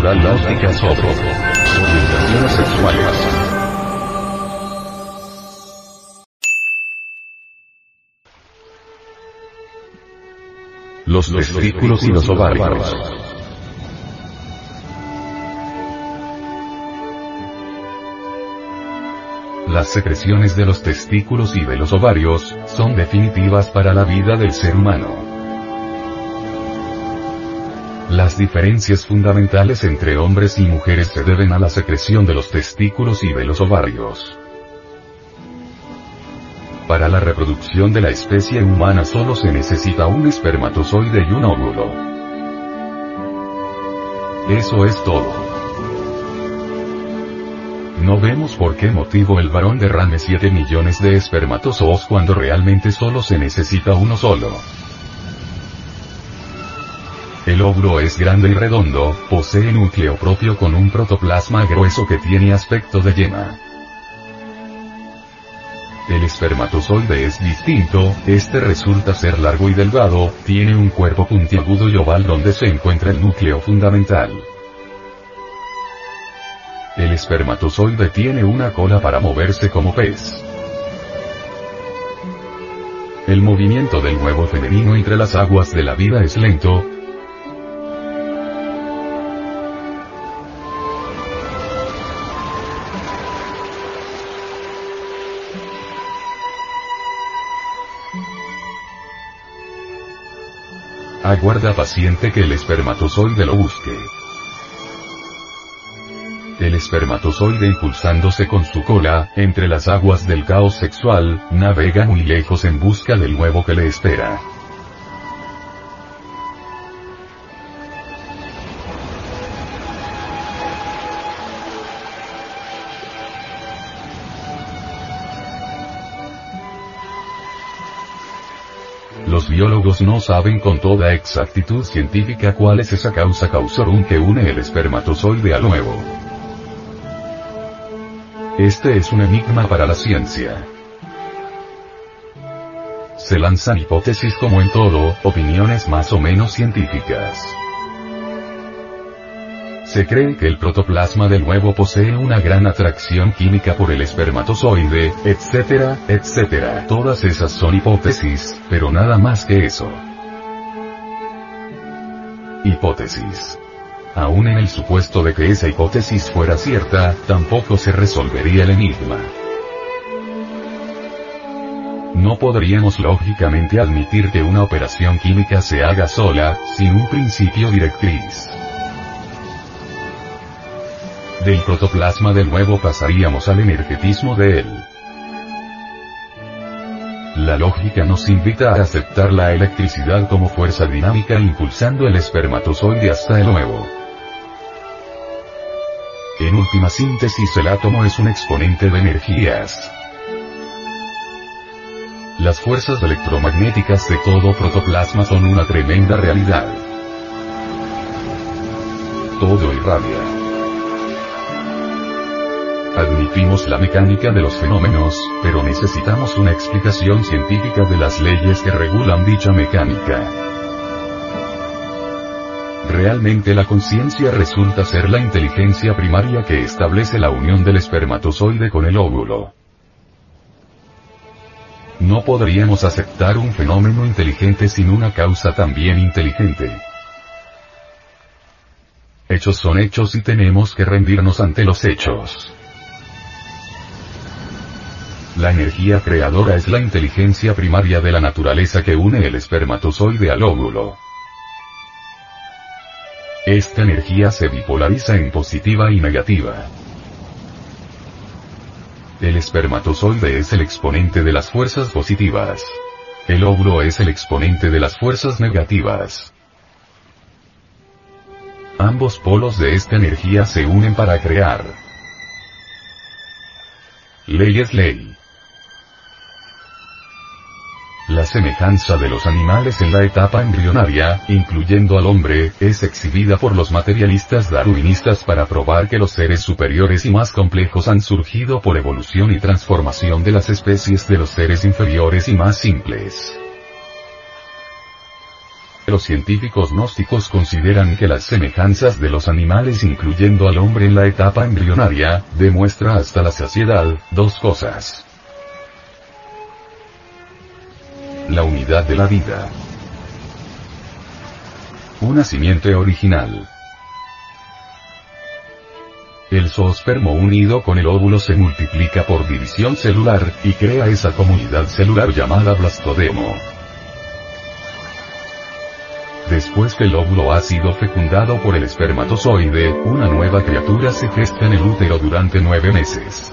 natural la óptica sobre orientaciones sexuales. Los testículos y los ovarios. Las secreciones de los testículos y de los ovarios, son definitivas para la vida del ser humano. Las diferencias fundamentales entre hombres y mujeres se deben a la secreción de los testículos y de los ovarios. Para la reproducción de la especie humana solo se necesita un espermatozoide y un óvulo. Eso es todo. No vemos por qué motivo el varón derrame 7 millones de espermatozoos cuando realmente solo se necesita uno solo. El óvulo es grande y redondo, posee núcleo propio con un protoplasma grueso que tiene aspecto de yema. El espermatozoide es distinto, este resulta ser largo y delgado, tiene un cuerpo puntiagudo y oval donde se encuentra el núcleo fundamental. El espermatozoide tiene una cola para moverse como pez. El movimiento del huevo femenino entre las aguas de la vida es lento, Aguarda paciente que el espermatozoide lo busque. El espermatozoide impulsándose con su cola, entre las aguas del caos sexual, navega muy lejos en busca del huevo que le espera. Los biólogos no saben con toda exactitud científica cuál es esa causa causorum que une el espermatozoide al huevo. Este es un enigma para la ciencia. Se lanzan hipótesis como en todo, opiniones más o menos científicas. Se cree que el protoplasma del huevo posee una gran atracción química por el espermatozoide, etcétera, etcétera. Todas esas son hipótesis, pero nada más que eso. Hipótesis. Aún en el supuesto de que esa hipótesis fuera cierta, tampoco se resolvería el enigma. No podríamos lógicamente admitir que una operación química se haga sola, sin un principio directriz. Del protoplasma del nuevo pasaríamos al energetismo de él. La lógica nos invita a aceptar la electricidad como fuerza dinámica impulsando el espermatozoide hasta el huevo. En última síntesis el átomo es un exponente de energías. Las fuerzas electromagnéticas de todo protoplasma son una tremenda realidad. Todo irradia. Admitimos la mecánica de los fenómenos, pero necesitamos una explicación científica de las leyes que regulan dicha mecánica. Realmente la conciencia resulta ser la inteligencia primaria que establece la unión del espermatozoide con el óvulo. No podríamos aceptar un fenómeno inteligente sin una causa también inteligente. Hechos son hechos y tenemos que rendirnos ante los hechos. La energía creadora es la inteligencia primaria de la naturaleza que une el espermatozoide al óvulo. Esta energía se bipolariza en positiva y negativa. El espermatozoide es el exponente de las fuerzas positivas. El óvulo es el exponente de las fuerzas negativas. Ambos polos de esta energía se unen para crear. Ley es ley. Semejanza de los animales en la etapa embrionaria, incluyendo al hombre, es exhibida por los materialistas darwinistas para probar que los seres superiores y más complejos han surgido por evolución y transformación de las especies de los seres inferiores y más simples. Los científicos gnósticos consideran que las semejanzas de los animales incluyendo al hombre en la etapa embrionaria, demuestra hasta la saciedad, dos cosas. La unidad de la vida. Una simiente original. El zoospermo unido con el óvulo se multiplica por división celular, y crea esa comunidad celular llamada blastodemo. Después que el óvulo ha sido fecundado por el espermatozoide, una nueva criatura se gesta en el útero durante nueve meses.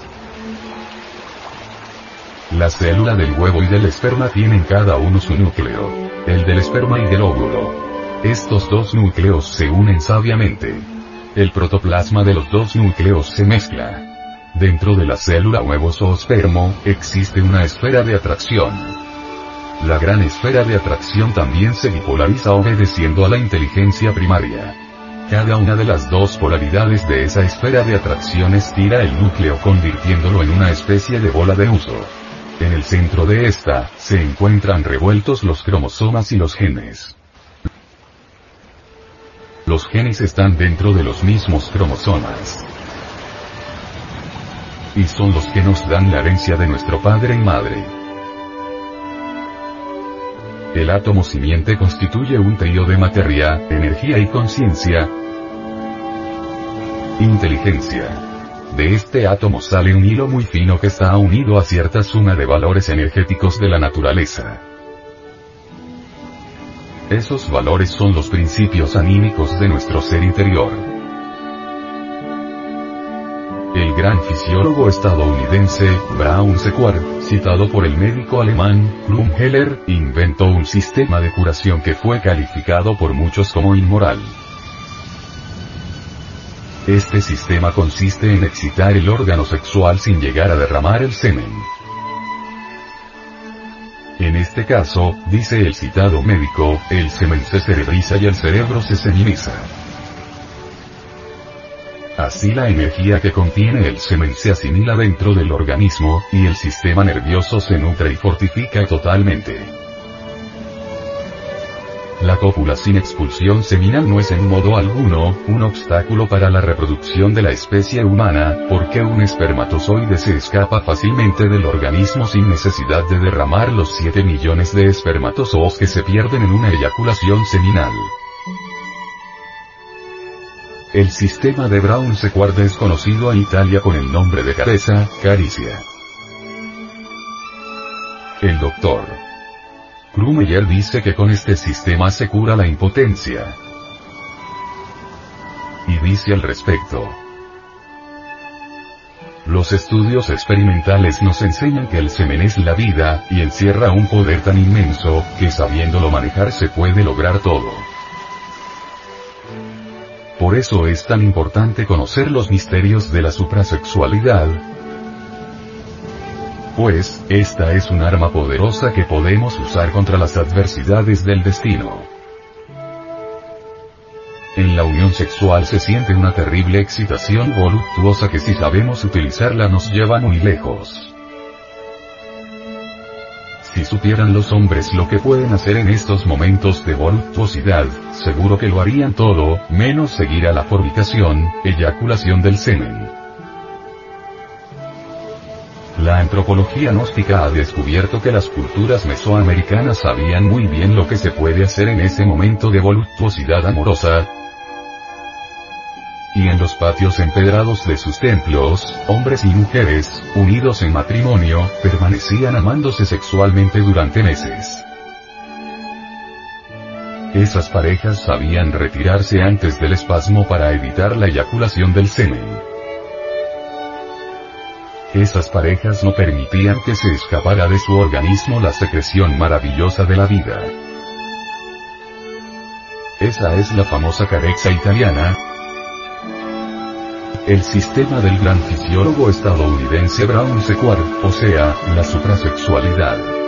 La célula del huevo y del esperma tienen cada uno su núcleo. El del esperma y del óvulo. Estos dos núcleos se unen sabiamente. El protoplasma de los dos núcleos se mezcla. Dentro de la célula huevo o espermo, existe una esfera de atracción. La gran esfera de atracción también se bipolariza obedeciendo a la inteligencia primaria. Cada una de las dos polaridades de esa esfera de atracción estira el núcleo convirtiéndolo en una especie de bola de uso. En el centro de esta, se encuentran revueltos los cromosomas y los genes. Los genes están dentro de los mismos cromosomas. Y son los que nos dan la herencia de nuestro padre y madre. El átomo simiente constituye un trío de materia, energía y conciencia. Inteligencia. De este átomo sale un hilo muy fino que está unido a cierta suma de valores energéticos de la naturaleza. Esos valores son los principios anímicos de nuestro ser interior el gran fisiólogo estadounidense, Brown Sequard, citado por el médico alemán, Heller, inventó un sistema de curación que fue calificado por muchos como inmoral. Este sistema consiste en excitar el órgano sexual sin llegar a derramar el semen. En este caso, dice el citado médico, el semen se cerebriza y el cerebro se seminiza. Así la energía que contiene el semen se asimila dentro del organismo, y el sistema nervioso se nutre y fortifica totalmente. La cópula sin expulsión seminal no es en modo alguno, un obstáculo para la reproducción de la especie humana, porque un espermatozoide se escapa fácilmente del organismo sin necesidad de derramar los 7 millones de espermatozoos que se pierden en una eyaculación seminal. El sistema de Brown Sequard es conocido en Italia con el nombre de cabeza, caricia. El doctor Krumeyer dice que con este sistema se cura la impotencia. Y dice al respecto. Los estudios experimentales nos enseñan que el semen es la vida, y encierra un poder tan inmenso, que sabiéndolo manejar se puede lograr todo. Por eso es tan importante conocer los misterios de la suprasexualidad. Pues, esta es un arma poderosa que podemos usar contra las adversidades del destino. En la unión sexual se siente una terrible excitación voluptuosa que si sabemos utilizarla nos lleva muy lejos. Si supieran los hombres lo que pueden hacer en estos momentos de voluptuosidad, seguro que lo harían todo, menos seguir a la fornicación, eyaculación del semen. La antropología gnóstica ha descubierto que las culturas mesoamericanas sabían muy bien lo que se puede hacer en ese momento de voluptuosidad amorosa, y en los patios empedrados de sus templos, hombres y mujeres, unidos en matrimonio, permanecían amándose sexualmente durante meses. Esas parejas sabían retirarse antes del espasmo para evitar la eyaculación del semen. Esas parejas no permitían que se escapara de su organismo la secreción maravillosa de la vida. Esa es la famosa carezza italiana, el sistema del gran fisiólogo estadounidense Brown Sequard, o sea, la suprasexualidad.